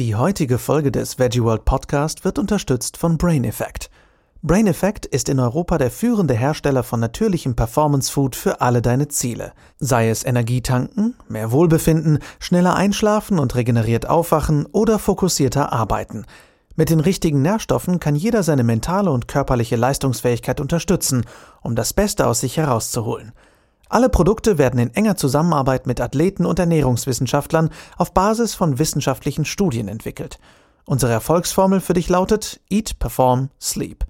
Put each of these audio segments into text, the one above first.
Die heutige Folge des Veggie World Podcast wird unterstützt von Brain Effect. Brain Effect ist in Europa der führende Hersteller von natürlichem Performance Food für alle deine Ziele. Sei es Energietanken, mehr Wohlbefinden, schneller einschlafen und regeneriert aufwachen oder fokussierter arbeiten. Mit den richtigen Nährstoffen kann jeder seine mentale und körperliche Leistungsfähigkeit unterstützen, um das Beste aus sich herauszuholen. Alle Produkte werden in enger Zusammenarbeit mit Athleten und Ernährungswissenschaftlern auf Basis von wissenschaftlichen Studien entwickelt. Unsere Erfolgsformel für dich lautet Eat, Perform, Sleep.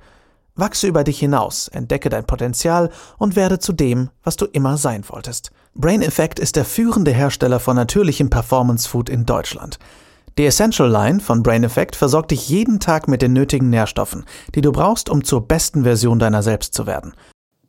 Wachse über dich hinaus, entdecke dein Potenzial und werde zu dem, was du immer sein wolltest. Brain Effect ist der führende Hersteller von natürlichem Performance Food in Deutschland. Die Essential Line von Brain Effect versorgt dich jeden Tag mit den nötigen Nährstoffen, die du brauchst, um zur besten Version deiner selbst zu werden.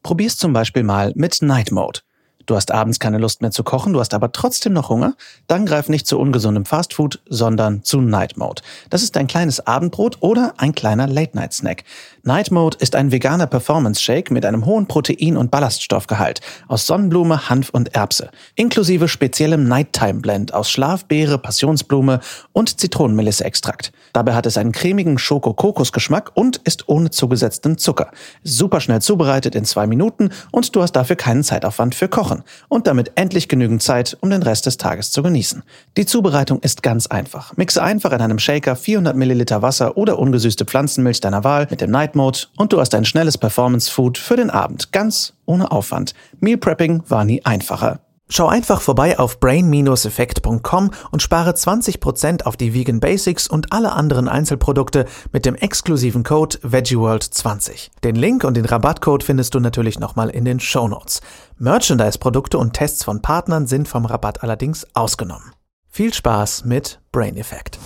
Probier's zum Beispiel mal mit Night Mode. Du hast abends keine Lust mehr zu kochen, du hast aber trotzdem noch Hunger? Dann greif nicht zu ungesundem Fastfood, sondern zu Night Mode. Das ist ein kleines Abendbrot oder ein kleiner Late-Night-Snack. Night Mode ist ein veganer Performance-Shake mit einem hohen Protein- und Ballaststoffgehalt aus Sonnenblume, Hanf und Erbse, inklusive speziellem Nighttime-Blend aus Schlafbeere, Passionsblume und Zitronenmelisse-Extrakt. Dabei hat es einen cremigen Schoko-Kokos-Geschmack und ist ohne zugesetzten Zucker. Super schnell zubereitet in zwei Minuten und du hast dafür keinen Zeitaufwand für Kochen und damit endlich genügend Zeit, um den Rest des Tages zu genießen. Die Zubereitung ist ganz einfach. Mixe einfach in einem Shaker 400 Milliliter Wasser oder ungesüßte Pflanzenmilch deiner Wahl mit dem Night Night Mode und du hast ein schnelles Performance Food für den Abend, ganz ohne Aufwand. Meal Prepping war nie einfacher. Schau einfach vorbei auf brain-effekt.com und spare 20% auf die Vegan Basics und alle anderen Einzelprodukte mit dem exklusiven Code VeggieWorld20. Den Link und den Rabattcode findest du natürlich nochmal in den Show Notes. Merchandise-Produkte und Tests von Partnern sind vom Rabatt allerdings ausgenommen. Viel Spaß mit Brain Effect.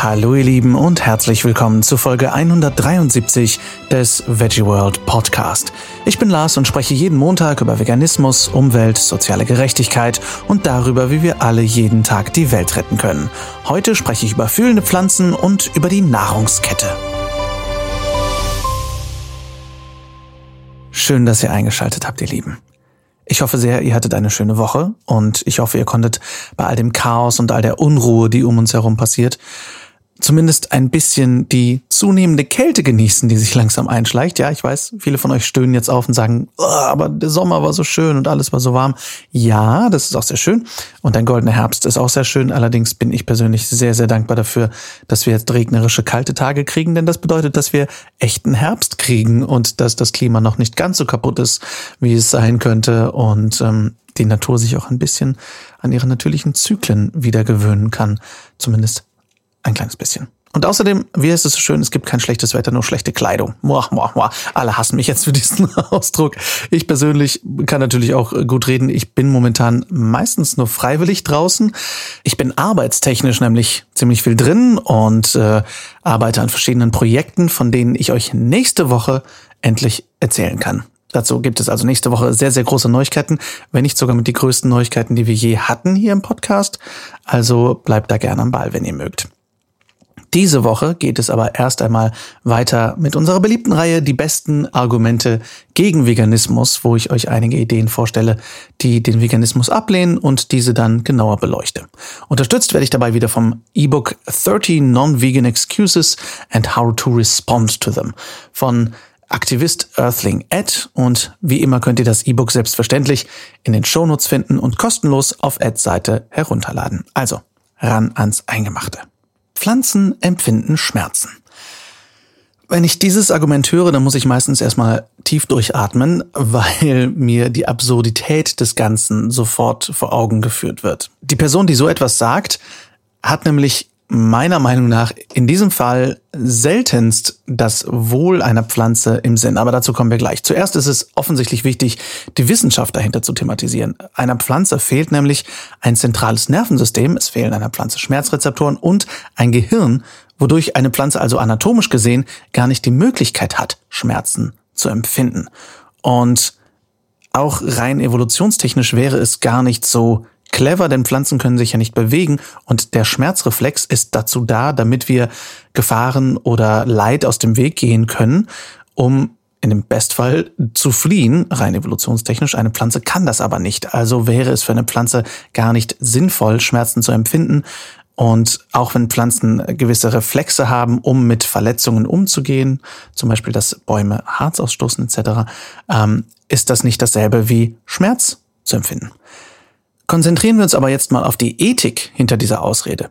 Hallo ihr Lieben und herzlich willkommen zu Folge 173 des Veggie World Podcast. Ich bin Lars und spreche jeden Montag über Veganismus, Umwelt, soziale Gerechtigkeit und darüber, wie wir alle jeden Tag die Welt retten können. Heute spreche ich über fühlende Pflanzen und über die Nahrungskette. Schön, dass ihr eingeschaltet habt, ihr Lieben. Ich hoffe sehr, ihr hattet eine schöne Woche und ich hoffe, ihr konntet bei all dem Chaos und all der Unruhe, die um uns herum passiert, zumindest ein bisschen die zunehmende Kälte genießen, die sich langsam einschleicht. Ja, ich weiß, viele von euch stöhnen jetzt auf und sagen, oh, aber der Sommer war so schön und alles war so warm. Ja, das ist auch sehr schön. Und ein goldener Herbst ist auch sehr schön. Allerdings bin ich persönlich sehr, sehr dankbar dafür, dass wir jetzt regnerische, kalte Tage kriegen, denn das bedeutet, dass wir echten Herbst kriegen und dass das Klima noch nicht ganz so kaputt ist, wie es sein könnte. Und ähm, die Natur sich auch ein bisschen an ihre natürlichen Zyklen wieder gewöhnen kann. Zumindest ein kleines bisschen. Und außerdem, wie ist es so schön, es gibt kein schlechtes Wetter, nur schlechte Kleidung. Moah, moah, moah. Alle hassen mich jetzt für diesen Ausdruck. Ich persönlich kann natürlich auch gut reden. Ich bin momentan meistens nur freiwillig draußen. Ich bin arbeitstechnisch nämlich ziemlich viel drin und äh, arbeite an verschiedenen Projekten, von denen ich euch nächste Woche endlich erzählen kann. Dazu gibt es also nächste Woche sehr, sehr große Neuigkeiten, wenn nicht sogar mit die größten Neuigkeiten, die wir je hatten hier im Podcast. Also bleibt da gerne am Ball, wenn ihr mögt. Diese Woche geht es aber erst einmal weiter mit unserer beliebten Reihe Die besten Argumente gegen Veganismus, wo ich euch einige Ideen vorstelle, die den Veganismus ablehnen und diese dann genauer beleuchte. Unterstützt werde ich dabei wieder vom E-Book 30 Non-Vegan Excuses and How to Respond to Them von Aktivist Earthling Ed und wie immer könnt ihr das E-Book selbstverständlich in den Shownotes finden und kostenlos auf Eds Seite herunterladen. Also ran ans Eingemachte. Pflanzen empfinden Schmerzen. Wenn ich dieses Argument höre, dann muss ich meistens erstmal tief durchatmen, weil mir die Absurdität des Ganzen sofort vor Augen geführt wird. Die Person, die so etwas sagt, hat nämlich meiner Meinung nach in diesem Fall seltenst das Wohl einer Pflanze im Sinn. Aber dazu kommen wir gleich. Zuerst ist es offensichtlich wichtig, die Wissenschaft dahinter zu thematisieren. Einer Pflanze fehlt nämlich ein zentrales Nervensystem, es fehlen einer Pflanze Schmerzrezeptoren und ein Gehirn, wodurch eine Pflanze also anatomisch gesehen gar nicht die Möglichkeit hat, Schmerzen zu empfinden. Und auch rein evolutionstechnisch wäre es gar nicht so clever, denn Pflanzen können sich ja nicht bewegen und der Schmerzreflex ist dazu da, damit wir Gefahren oder Leid aus dem Weg gehen können, um in dem Bestfall zu fliehen, rein evolutionstechnisch. Eine Pflanze kann das aber nicht. Also wäre es für eine Pflanze gar nicht sinnvoll, Schmerzen zu empfinden Und auch wenn Pflanzen gewisse Reflexe haben, um mit Verletzungen umzugehen, zum Beispiel, dass Bäume Harz ausstoßen etc., ähm, ist das nicht dasselbe wie Schmerz zu empfinden. Konzentrieren wir uns aber jetzt mal auf die Ethik hinter dieser Ausrede.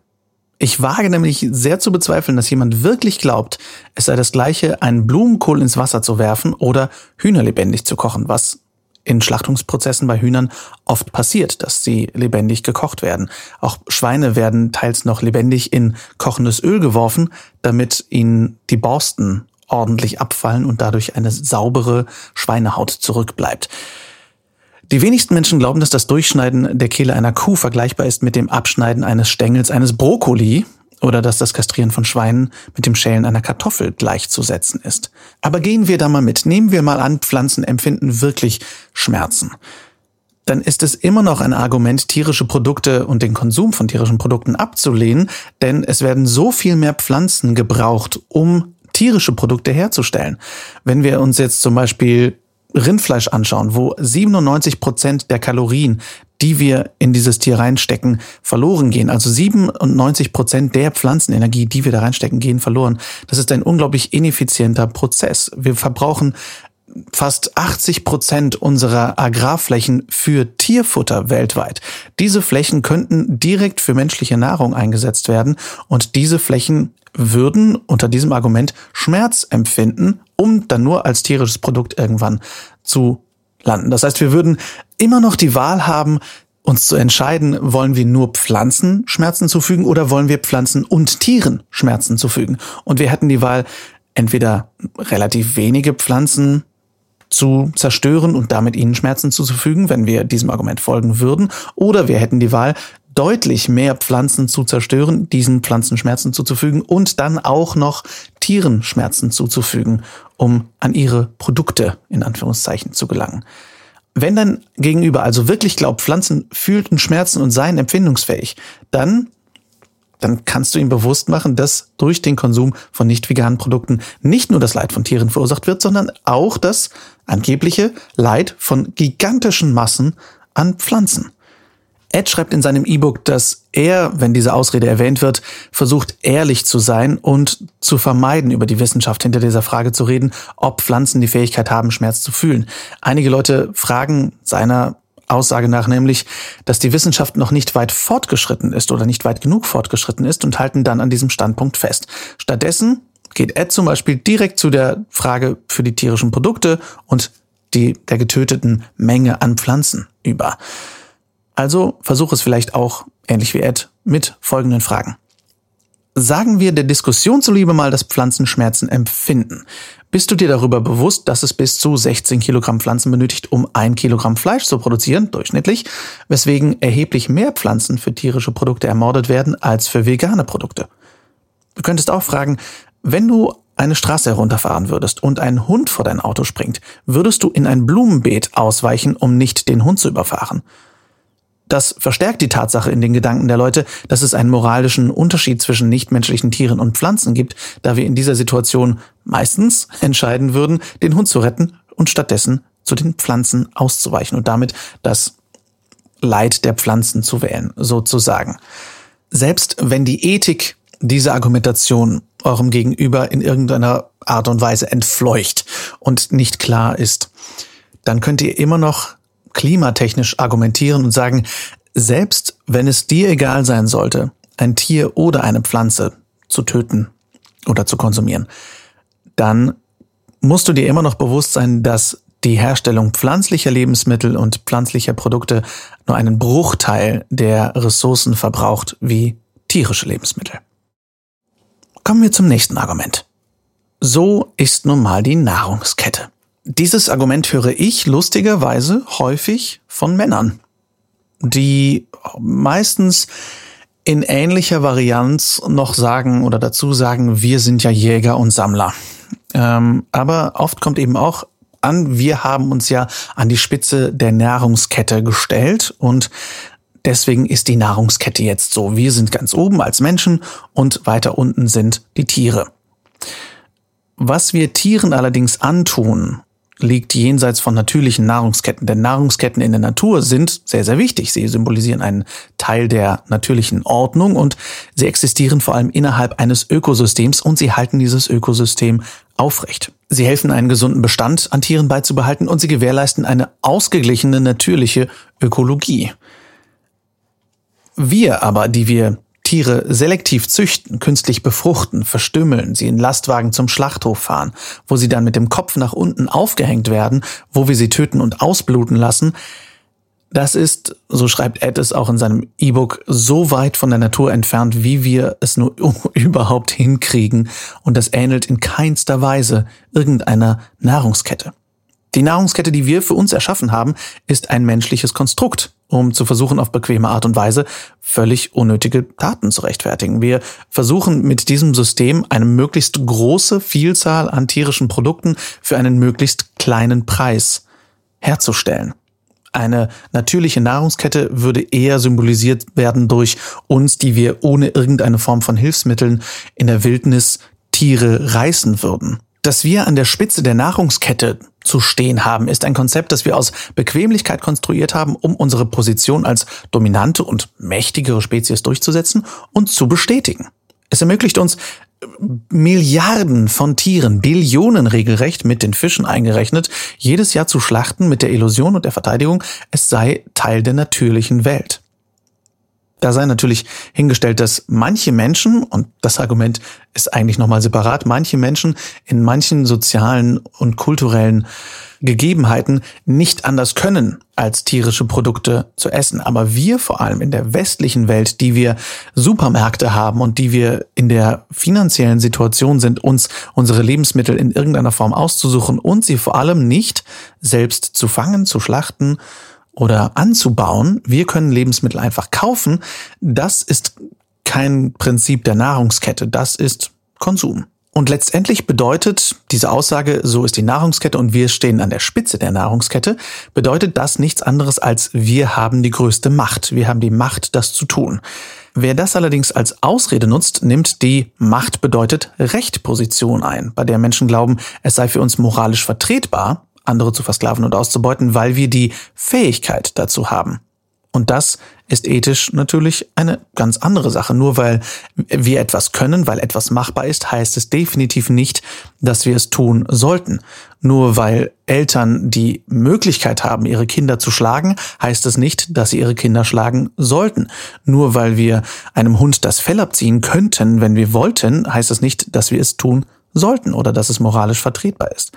Ich wage nämlich sehr zu bezweifeln, dass jemand wirklich glaubt, es sei das gleiche, einen Blumenkohl ins Wasser zu werfen oder Hühner lebendig zu kochen, was in Schlachtungsprozessen bei Hühnern oft passiert, dass sie lebendig gekocht werden. Auch Schweine werden teils noch lebendig in kochendes Öl geworfen, damit ihnen die Borsten ordentlich abfallen und dadurch eine saubere Schweinehaut zurückbleibt. Die wenigsten Menschen glauben, dass das Durchschneiden der Kehle einer Kuh vergleichbar ist mit dem Abschneiden eines Stängels eines Brokkoli oder dass das Kastrieren von Schweinen mit dem Schälen einer Kartoffel gleichzusetzen ist. Aber gehen wir da mal mit. Nehmen wir mal an, Pflanzen empfinden wirklich Schmerzen. Dann ist es immer noch ein Argument, tierische Produkte und den Konsum von tierischen Produkten abzulehnen, denn es werden so viel mehr Pflanzen gebraucht, um tierische Produkte herzustellen. Wenn wir uns jetzt zum Beispiel Rindfleisch anschauen, wo 97 Prozent der Kalorien, die wir in dieses Tier reinstecken, verloren gehen. Also 97 Prozent der Pflanzenenergie, die wir da reinstecken, gehen verloren. Das ist ein unglaublich ineffizienter Prozess. Wir verbrauchen fast 80 Prozent unserer Agrarflächen für Tierfutter weltweit. Diese Flächen könnten direkt für menschliche Nahrung eingesetzt werden und diese Flächen würden unter diesem Argument Schmerz empfinden, um dann nur als tierisches Produkt irgendwann zu landen. Das heißt, wir würden immer noch die Wahl haben, uns zu entscheiden, wollen wir nur Pflanzen Schmerzen zufügen oder wollen wir Pflanzen und Tieren Schmerzen zufügen. Und wir hätten die Wahl, entweder relativ wenige Pflanzen zu zerstören und damit ihnen Schmerzen zuzufügen, wenn wir diesem Argument folgen würden, oder wir hätten die Wahl, deutlich mehr Pflanzen zu zerstören, diesen Pflanzen Schmerzen zuzufügen und dann auch noch Tieren Schmerzen zuzufügen, um an ihre Produkte in Anführungszeichen zu gelangen. Wenn dein Gegenüber also wirklich glaubt, Pflanzen fühlten Schmerzen und seien empfindungsfähig, dann dann kannst du ihm bewusst machen, dass durch den Konsum von nicht veganen Produkten nicht nur das Leid von Tieren verursacht wird, sondern auch das angebliche Leid von gigantischen Massen an Pflanzen. Ed schreibt in seinem E-Book, dass er, wenn diese Ausrede erwähnt wird, versucht ehrlich zu sein und zu vermeiden, über die Wissenschaft hinter dieser Frage zu reden, ob Pflanzen die Fähigkeit haben, Schmerz zu fühlen. Einige Leute fragen seiner Aussage nach nämlich, dass die Wissenschaft noch nicht weit fortgeschritten ist oder nicht weit genug fortgeschritten ist und halten dann an diesem Standpunkt fest. Stattdessen geht Ed zum Beispiel direkt zu der Frage für die tierischen Produkte und die der getöteten Menge an Pflanzen über. Also versuch es vielleicht auch, ähnlich wie Ed, mit folgenden Fragen. Sagen wir der Diskussion zuliebe mal, dass Pflanzen Schmerzen empfinden. Bist du dir darüber bewusst, dass es bis zu 16 Kilogramm Pflanzen benötigt, um ein Kilogramm Fleisch zu produzieren, durchschnittlich, weswegen erheblich mehr Pflanzen für tierische Produkte ermordet werden als für vegane Produkte? Du könntest auch fragen, wenn du eine Straße herunterfahren würdest und ein Hund vor dein Auto springt, würdest du in ein Blumenbeet ausweichen, um nicht den Hund zu überfahren? Das verstärkt die Tatsache in den Gedanken der Leute, dass es einen moralischen Unterschied zwischen nichtmenschlichen Tieren und Pflanzen gibt, da wir in dieser Situation meistens entscheiden würden, den Hund zu retten und stattdessen zu den Pflanzen auszuweichen und damit das Leid der Pflanzen zu wählen, sozusagen. Selbst wenn die Ethik diese Argumentation eurem Gegenüber in irgendeiner Art und Weise entfleucht und nicht klar ist, dann könnt ihr immer noch klimatechnisch argumentieren und sagen, selbst wenn es dir egal sein sollte, ein Tier oder eine Pflanze zu töten oder zu konsumieren, dann musst du dir immer noch bewusst sein, dass die Herstellung pflanzlicher Lebensmittel und pflanzlicher Produkte nur einen Bruchteil der Ressourcen verbraucht wie tierische Lebensmittel. Kommen wir zum nächsten Argument. So ist nun mal die Nahrungskette. Dieses Argument höre ich lustigerweise häufig von Männern, die meistens in ähnlicher Varianz noch sagen oder dazu sagen, wir sind ja Jäger und Sammler. Ähm, aber oft kommt eben auch an, wir haben uns ja an die Spitze der Nahrungskette gestellt und deswegen ist die Nahrungskette jetzt so. Wir sind ganz oben als Menschen und weiter unten sind die Tiere. Was wir Tieren allerdings antun, liegt jenseits von natürlichen Nahrungsketten. Denn Nahrungsketten in der Natur sind sehr, sehr wichtig. Sie symbolisieren einen Teil der natürlichen Ordnung und sie existieren vor allem innerhalb eines Ökosystems und sie halten dieses Ökosystem aufrecht. Sie helfen, einen gesunden Bestand an Tieren beizubehalten und sie gewährleisten eine ausgeglichene natürliche Ökologie. Wir aber, die wir Tiere selektiv züchten, künstlich befruchten, verstümmeln, sie in Lastwagen zum Schlachthof fahren, wo sie dann mit dem Kopf nach unten aufgehängt werden, wo wir sie töten und ausbluten lassen, das ist, so schreibt Ed es auch in seinem E-Book, so weit von der Natur entfernt, wie wir es nur überhaupt hinkriegen, und das ähnelt in keinster Weise irgendeiner Nahrungskette. Die Nahrungskette, die wir für uns erschaffen haben, ist ein menschliches Konstrukt, um zu versuchen, auf bequeme Art und Weise völlig unnötige Taten zu rechtfertigen. Wir versuchen mit diesem System eine möglichst große Vielzahl an tierischen Produkten für einen möglichst kleinen Preis herzustellen. Eine natürliche Nahrungskette würde eher symbolisiert werden durch uns, die wir ohne irgendeine Form von Hilfsmitteln in der Wildnis Tiere reißen würden. Dass wir an der Spitze der Nahrungskette zu stehen haben, ist ein Konzept, das wir aus Bequemlichkeit konstruiert haben, um unsere Position als dominante und mächtigere Spezies durchzusetzen und zu bestätigen. Es ermöglicht uns, Milliarden von Tieren, Billionen regelrecht mit den Fischen eingerechnet, jedes Jahr zu schlachten mit der Illusion und der Verteidigung, es sei Teil der natürlichen Welt. Da sei natürlich hingestellt, dass manche Menschen, und das Argument ist eigentlich nochmal separat, manche Menschen in manchen sozialen und kulturellen Gegebenheiten nicht anders können, als tierische Produkte zu essen. Aber wir vor allem in der westlichen Welt, die wir Supermärkte haben und die wir in der finanziellen Situation sind, uns unsere Lebensmittel in irgendeiner Form auszusuchen und sie vor allem nicht selbst zu fangen, zu schlachten oder anzubauen. Wir können Lebensmittel einfach kaufen. Das ist kein Prinzip der Nahrungskette. Das ist Konsum. Und letztendlich bedeutet diese Aussage, so ist die Nahrungskette und wir stehen an der Spitze der Nahrungskette, bedeutet das nichts anderes als wir haben die größte Macht. Wir haben die Macht, das zu tun. Wer das allerdings als Ausrede nutzt, nimmt die Macht bedeutet Recht Position ein, bei der Menschen glauben, es sei für uns moralisch vertretbar, andere zu versklaven und auszubeuten, weil wir die Fähigkeit dazu haben. Und das ist ethisch natürlich eine ganz andere Sache. Nur weil wir etwas können, weil etwas machbar ist, heißt es definitiv nicht, dass wir es tun sollten. Nur weil Eltern die Möglichkeit haben, ihre Kinder zu schlagen, heißt es nicht, dass sie ihre Kinder schlagen sollten. Nur weil wir einem Hund das Fell abziehen könnten, wenn wir wollten, heißt es nicht, dass wir es tun sollten oder dass es moralisch vertretbar ist.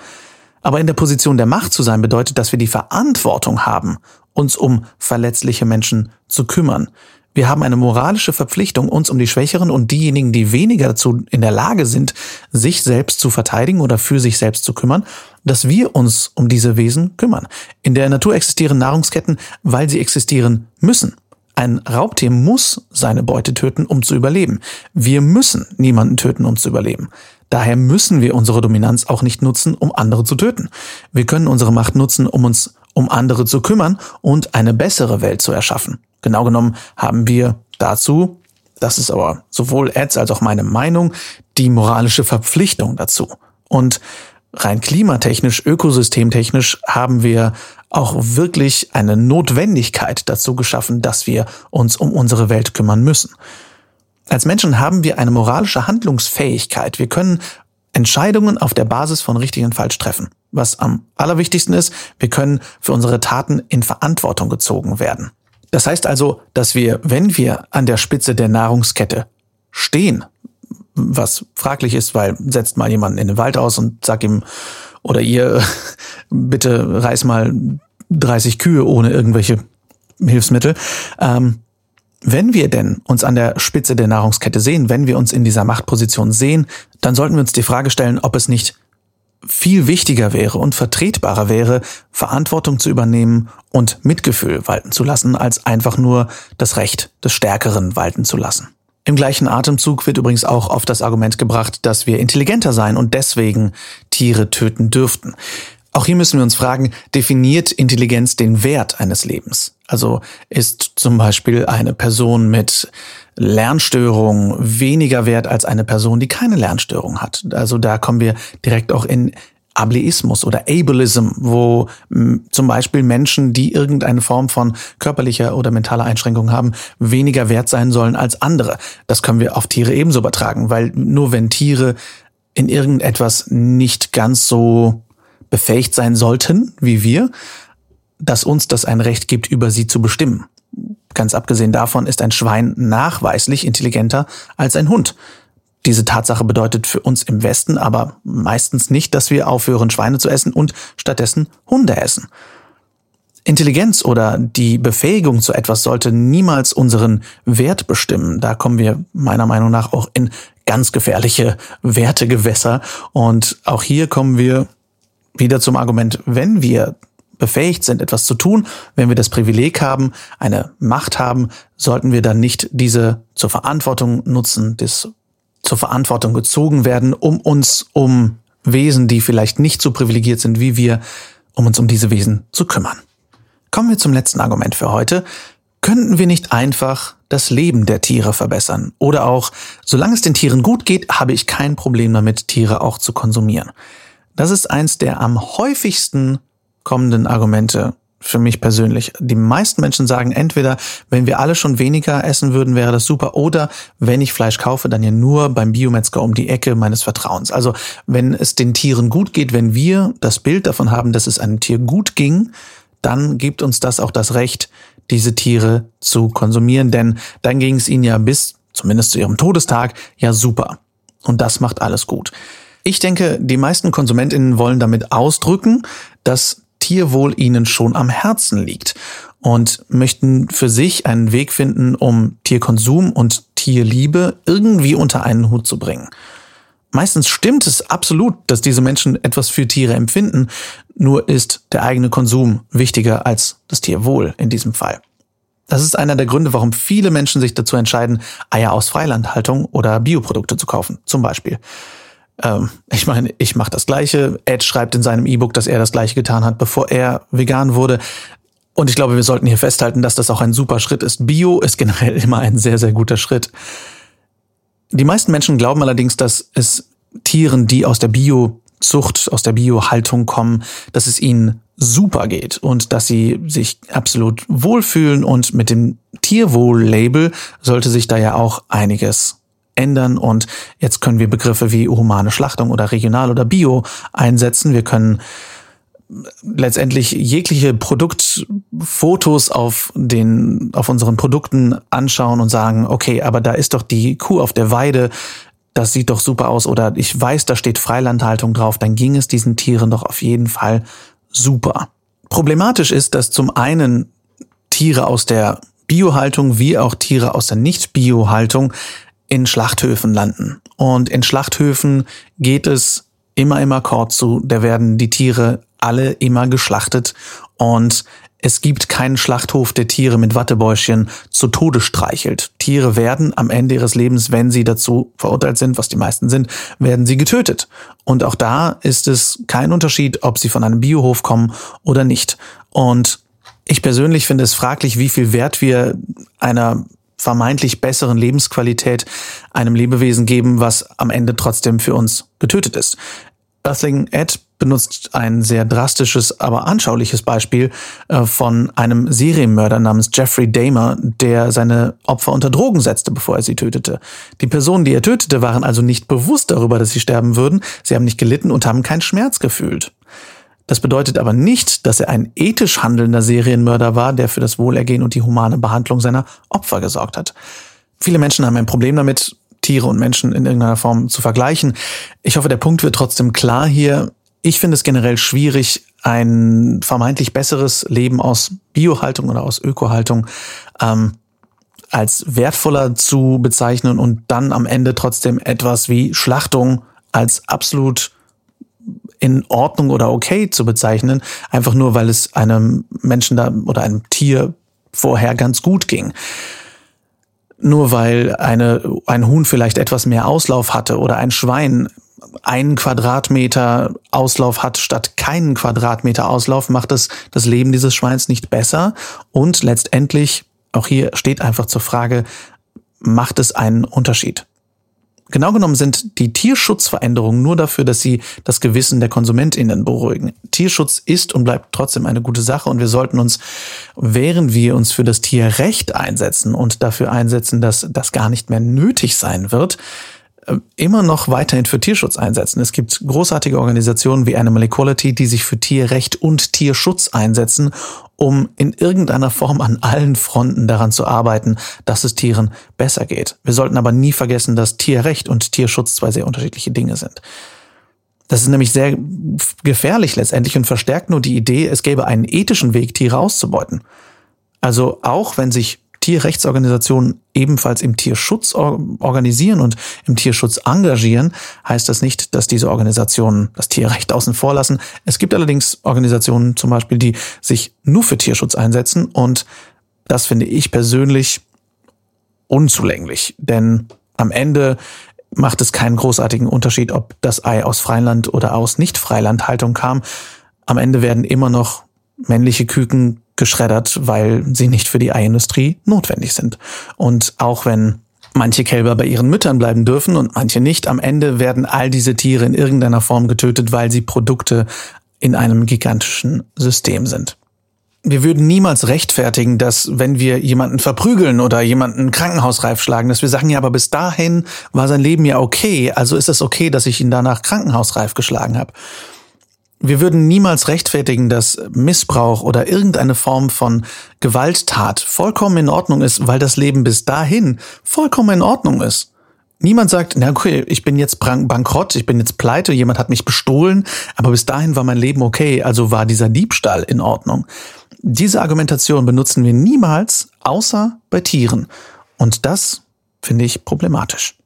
Aber in der Position der Macht zu sein bedeutet, dass wir die Verantwortung haben, uns um verletzliche Menschen zu kümmern. Wir haben eine moralische Verpflichtung, uns um die Schwächeren und diejenigen, die weniger dazu in der Lage sind, sich selbst zu verteidigen oder für sich selbst zu kümmern, dass wir uns um diese Wesen kümmern. In der Natur existieren Nahrungsketten, weil sie existieren müssen. Ein Raubtier muss seine Beute töten, um zu überleben. Wir müssen niemanden töten, um zu überleben. Daher müssen wir unsere Dominanz auch nicht nutzen, um andere zu töten. Wir können unsere Macht nutzen, um uns um andere zu kümmern und eine bessere Welt zu erschaffen. Genau genommen haben wir dazu, das ist aber sowohl Ads als auch meine Meinung, die moralische Verpflichtung dazu. Und rein klimatechnisch, ökosystemtechnisch haben wir auch wirklich eine Notwendigkeit dazu geschaffen, dass wir uns um unsere Welt kümmern müssen. Als Menschen haben wir eine moralische Handlungsfähigkeit. Wir können Entscheidungen auf der Basis von richtig und falsch treffen. Was am allerwichtigsten ist, wir können für unsere Taten in Verantwortung gezogen werden. Das heißt also, dass wir, wenn wir an der Spitze der Nahrungskette stehen, was fraglich ist, weil setzt mal jemanden in den Wald aus und sag ihm oder ihr, bitte reiß mal 30 Kühe ohne irgendwelche Hilfsmittel. Ähm, wenn wir denn uns an der Spitze der Nahrungskette sehen, wenn wir uns in dieser Machtposition sehen, dann sollten wir uns die Frage stellen, ob es nicht viel wichtiger wäre und vertretbarer wäre, Verantwortung zu übernehmen und Mitgefühl walten zu lassen, als einfach nur das Recht des Stärkeren walten zu lassen. Im gleichen Atemzug wird übrigens auch auf das Argument gebracht, dass wir intelligenter sein und deswegen Tiere töten dürften. Auch hier müssen wir uns fragen, definiert Intelligenz den Wert eines Lebens? Also ist zum Beispiel eine Person mit Lernstörung weniger wert als eine Person, die keine Lernstörung hat? Also da kommen wir direkt auch in Ableismus oder Ableism, wo zum Beispiel Menschen, die irgendeine Form von körperlicher oder mentaler Einschränkung haben, weniger wert sein sollen als andere. Das können wir auf Tiere ebenso übertragen, weil nur wenn Tiere in irgendetwas nicht ganz so befähigt sein sollten wie wir, dass uns das ein Recht gibt, über sie zu bestimmen. Ganz abgesehen davon ist ein Schwein nachweislich intelligenter als ein Hund. Diese Tatsache bedeutet für uns im Westen aber meistens nicht, dass wir aufhören, Schweine zu essen und stattdessen Hunde essen. Intelligenz oder die Befähigung zu etwas sollte niemals unseren Wert bestimmen. Da kommen wir meiner Meinung nach auch in ganz gefährliche Wertegewässer. Und auch hier kommen wir wieder zum Argument, wenn wir befähigt sind, etwas zu tun, wenn wir das Privileg haben, eine Macht haben, sollten wir dann nicht diese zur Verantwortung nutzen, das zur Verantwortung gezogen werden, um uns um Wesen, die vielleicht nicht so privilegiert sind wie wir, um uns um diese Wesen zu kümmern. Kommen wir zum letzten Argument für heute. Könnten wir nicht einfach das Leben der Tiere verbessern? Oder auch, solange es den Tieren gut geht, habe ich kein Problem damit, Tiere auch zu konsumieren. Das ist eins der am häufigsten kommenden Argumente für mich persönlich. Die meisten Menschen sagen entweder, wenn wir alle schon weniger essen würden, wäre das super, oder wenn ich Fleisch kaufe, dann ja nur beim Biometzger um die Ecke meines Vertrauens. Also wenn es den Tieren gut geht, wenn wir das Bild davon haben, dass es einem Tier gut ging, dann gibt uns das auch das Recht, diese Tiere zu konsumieren, denn dann ging es ihnen ja bis, zumindest zu ihrem Todestag, ja super. Und das macht alles gut. Ich denke, die meisten KonsumentInnen wollen damit ausdrücken, dass Tierwohl ihnen schon am Herzen liegt und möchten für sich einen Weg finden, um Tierkonsum und Tierliebe irgendwie unter einen Hut zu bringen. Meistens stimmt es absolut, dass diese Menschen etwas für Tiere empfinden, nur ist der eigene Konsum wichtiger als das Tierwohl in diesem Fall. Das ist einer der Gründe, warum viele Menschen sich dazu entscheiden, Eier aus Freilandhaltung oder Bioprodukte zu kaufen, zum Beispiel. Ähm, ich meine, ich mache das Gleiche. Ed schreibt in seinem E-Book, dass er das Gleiche getan hat, bevor er vegan wurde. Und ich glaube, wir sollten hier festhalten, dass das auch ein super Schritt ist. Bio ist generell immer ein sehr, sehr guter Schritt. Die meisten Menschen glauben allerdings, dass es Tieren, die aus der Biozucht, aus der Biohaltung kommen, dass es ihnen super geht und dass sie sich absolut wohlfühlen und mit dem Tierwohl-Label sollte sich da ja auch einiges ändern und jetzt können wir Begriffe wie humane Schlachtung oder regional oder bio einsetzen. Wir können letztendlich jegliche Produktfotos auf den, auf unseren Produkten anschauen und sagen, okay, aber da ist doch die Kuh auf der Weide, das sieht doch super aus oder ich weiß, da steht Freilandhaltung drauf, dann ging es diesen Tieren doch auf jeden Fall super. Problematisch ist, dass zum einen Tiere aus der Biohaltung wie auch Tiere aus der Nicht-Biohaltung in Schlachthöfen landen. Und in Schlachthöfen geht es immer immer Akkord zu. Da werden die Tiere alle immer geschlachtet und es gibt keinen Schlachthof, der Tiere mit Wattebäuschen zu Tode streichelt. Tiere werden am Ende ihres Lebens, wenn sie dazu verurteilt sind, was die meisten sind, werden sie getötet. Und auch da ist es kein Unterschied, ob sie von einem Biohof kommen oder nicht. Und ich persönlich finde es fraglich, wie viel Wert wir einer vermeintlich besseren Lebensqualität einem Lebewesen geben, was am Ende trotzdem für uns getötet ist. Earthling Ed benutzt ein sehr drastisches, aber anschauliches Beispiel äh, von einem Serienmörder namens Jeffrey Dahmer, der seine Opfer unter Drogen setzte, bevor er sie tötete. Die Personen, die er tötete, waren also nicht bewusst darüber, dass sie sterben würden. Sie haben nicht gelitten und haben keinen Schmerz gefühlt. Das bedeutet aber nicht, dass er ein ethisch handelnder Serienmörder war, der für das Wohlergehen und die humane Behandlung seiner Opfer gesorgt hat. Viele Menschen haben ein Problem damit, Tiere und Menschen in irgendeiner Form zu vergleichen. Ich hoffe, der Punkt wird trotzdem klar hier. Ich finde es generell schwierig, ein vermeintlich besseres Leben aus Biohaltung oder aus Ökohaltung ähm, als wertvoller zu bezeichnen und dann am Ende trotzdem etwas wie Schlachtung als absolut in Ordnung oder okay zu bezeichnen, einfach nur weil es einem Menschen da oder einem Tier vorher ganz gut ging. Nur weil eine, ein Huhn vielleicht etwas mehr Auslauf hatte oder ein Schwein einen Quadratmeter Auslauf hat statt keinen Quadratmeter Auslauf, macht es das Leben dieses Schweins nicht besser. Und letztendlich, auch hier steht einfach zur Frage, macht es einen Unterschied? Genau genommen sind die Tierschutzveränderungen nur dafür, dass sie das Gewissen der KonsumentInnen beruhigen. Tierschutz ist und bleibt trotzdem eine gute Sache und wir sollten uns, während wir uns für das Tierrecht einsetzen und dafür einsetzen, dass das gar nicht mehr nötig sein wird, immer noch weiterhin für Tierschutz einsetzen. Es gibt großartige Organisationen wie Animal Equality, die sich für Tierrecht und Tierschutz einsetzen, um in irgendeiner Form an allen Fronten daran zu arbeiten, dass es Tieren besser geht. Wir sollten aber nie vergessen, dass Tierrecht und Tierschutz zwei sehr unterschiedliche Dinge sind. Das ist nämlich sehr gefährlich letztendlich und verstärkt nur die Idee, es gäbe einen ethischen Weg, Tiere auszubeuten. Also auch wenn sich Tierrechtsorganisationen ebenfalls im Tierschutz organisieren und im Tierschutz engagieren, heißt das nicht, dass diese Organisationen das Tierrecht außen vor lassen. Es gibt allerdings Organisationen zum Beispiel, die sich nur für Tierschutz einsetzen und das finde ich persönlich unzulänglich, denn am Ende macht es keinen großartigen Unterschied, ob das Ei aus Freiland oder aus Nicht-Freilandhaltung kam. Am Ende werden immer noch männliche Küken geschreddert, weil sie nicht für die Eiindustrie notwendig sind. Und auch wenn manche Kälber bei ihren Müttern bleiben dürfen und manche nicht, am Ende werden all diese Tiere in irgendeiner Form getötet, weil sie Produkte in einem gigantischen System sind. Wir würden niemals rechtfertigen, dass wenn wir jemanden verprügeln oder jemanden krankenhausreif schlagen, dass wir sagen, ja, aber bis dahin war sein Leben ja okay, also ist es okay, dass ich ihn danach krankenhausreif geschlagen habe. Wir würden niemals rechtfertigen, dass Missbrauch oder irgendeine Form von Gewalttat vollkommen in Ordnung ist, weil das Leben bis dahin vollkommen in Ordnung ist. Niemand sagt, na okay, ich bin jetzt bankrott, ich bin jetzt pleite, jemand hat mich bestohlen, aber bis dahin war mein Leben okay, also war dieser Diebstahl in Ordnung. Diese Argumentation benutzen wir niemals, außer bei Tieren. Und das finde ich problematisch.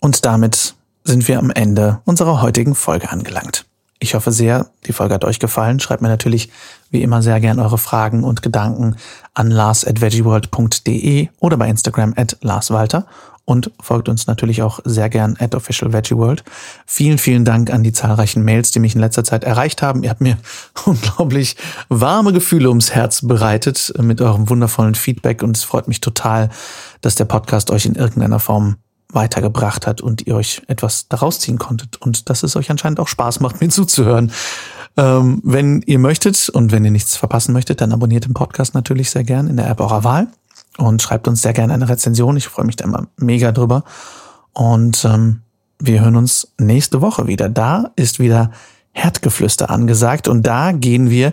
Und damit sind wir am Ende unserer heutigen Folge angelangt. Ich hoffe sehr, die Folge hat euch gefallen. Schreibt mir natürlich wie immer sehr gern eure Fragen und Gedanken an lars.veggieworld.de oder bei Instagram at larswalter und folgt uns natürlich auch sehr gern at officialveggieworld. Vielen, vielen Dank an die zahlreichen Mails, die mich in letzter Zeit erreicht haben. Ihr habt mir unglaublich warme Gefühle ums Herz bereitet mit eurem wundervollen Feedback und es freut mich total, dass der Podcast euch in irgendeiner Form weitergebracht hat und ihr euch etwas daraus ziehen konntet und dass es euch anscheinend auch Spaß macht, mir zuzuhören. Ähm, wenn ihr möchtet und wenn ihr nichts verpassen möchtet, dann abonniert den Podcast natürlich sehr gern in der App eurer Wahl und schreibt uns sehr gerne eine Rezension. Ich freue mich da immer mega drüber. Und ähm, wir hören uns nächste Woche wieder. Da ist wieder Herdgeflüster angesagt und da gehen wir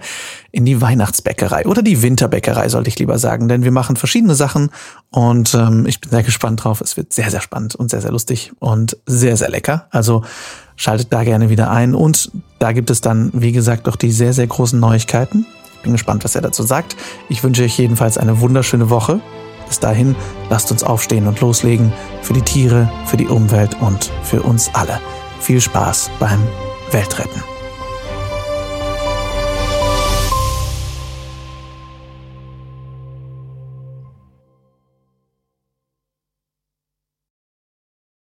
in die Weihnachtsbäckerei oder die Winterbäckerei, sollte ich lieber sagen, denn wir machen verschiedene Sachen und ähm, ich bin sehr gespannt drauf. Es wird sehr, sehr spannend und sehr, sehr lustig und sehr, sehr lecker. Also schaltet da gerne wieder ein und da gibt es dann, wie gesagt, auch die sehr, sehr großen Neuigkeiten. Ich bin gespannt, was er dazu sagt. Ich wünsche euch jedenfalls eine wunderschöne Woche. Bis dahin, lasst uns aufstehen und loslegen für die Tiere, für die Umwelt und für uns alle. Viel Spaß beim Weltretten.